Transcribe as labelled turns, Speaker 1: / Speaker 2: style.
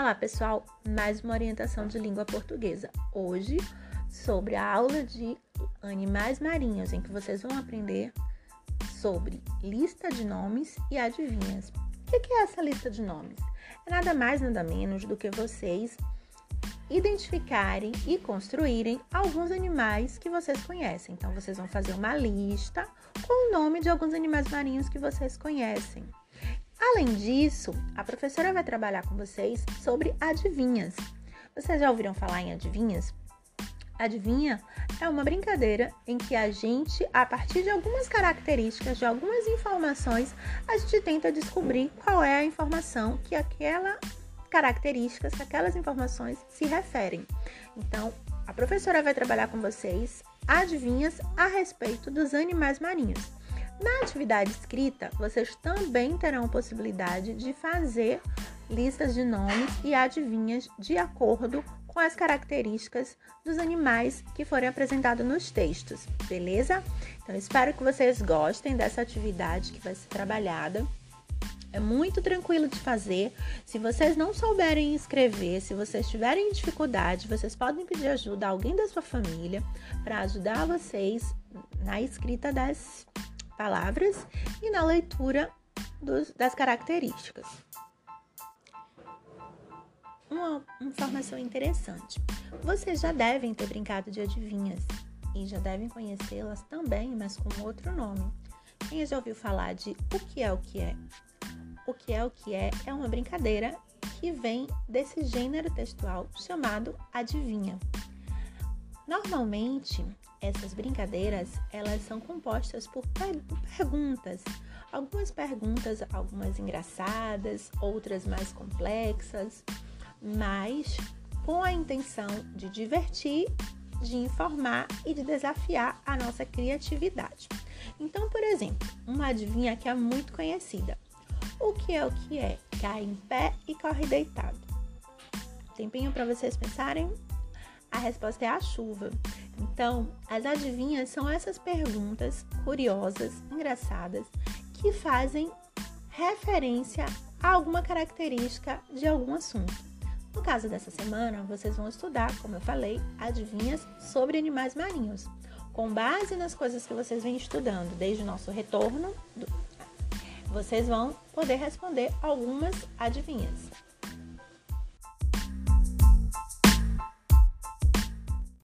Speaker 1: Olá, pessoal! Mais uma orientação de língua portuguesa. Hoje, sobre a aula de animais marinhos, em que vocês vão aprender sobre lista de nomes e adivinhas. O que é essa lista de nomes? É nada mais, nada menos do que vocês identificarem e construírem alguns animais que vocês conhecem. Então, vocês vão fazer uma lista com o nome de alguns animais marinhos que vocês conhecem. Além disso, a professora vai trabalhar com vocês sobre adivinhas. Vocês já ouviram falar em adivinhas? Adivinha é uma brincadeira em que a gente, a partir de algumas características, de algumas informações, a gente tenta descobrir qual é a informação que aquela características, que aquelas informações se referem. Então, a professora vai trabalhar com vocês adivinhas a respeito dos animais marinhos. Na atividade escrita, vocês também terão a possibilidade de fazer listas de nomes e adivinhas de acordo com as características dos animais que forem apresentados nos textos, beleza? Então, espero que vocês gostem dessa atividade que vai ser trabalhada. É muito tranquilo de fazer. Se vocês não souberem escrever, se vocês tiverem dificuldade, vocês podem pedir ajuda a alguém da sua família para ajudar vocês na escrita das palavras e na leitura dos, das características. Uma informação interessante: vocês já devem ter brincado de adivinhas e já devem conhecê-las também, mas com outro nome. Quem já ouviu falar de o que é o que é? O que é o que é é uma brincadeira que vem desse gênero textual chamado adivinha. Normalmente, essas brincadeiras, elas são compostas por perguntas. Algumas perguntas, algumas engraçadas, outras mais complexas, mas com a intenção de divertir, de informar e de desafiar a nossa criatividade. Então, por exemplo, uma adivinha que é muito conhecida. O que é o que é? Cai em pé e corre deitado. Tempinho para vocês pensarem? A resposta é a chuva. Então, as adivinhas são essas perguntas curiosas, engraçadas, que fazem referência a alguma característica de algum assunto. No caso dessa semana, vocês vão estudar, como eu falei, adivinhas sobre animais marinhos. Com base nas coisas que vocês vêm estudando desde o nosso retorno, vocês vão poder responder algumas adivinhas.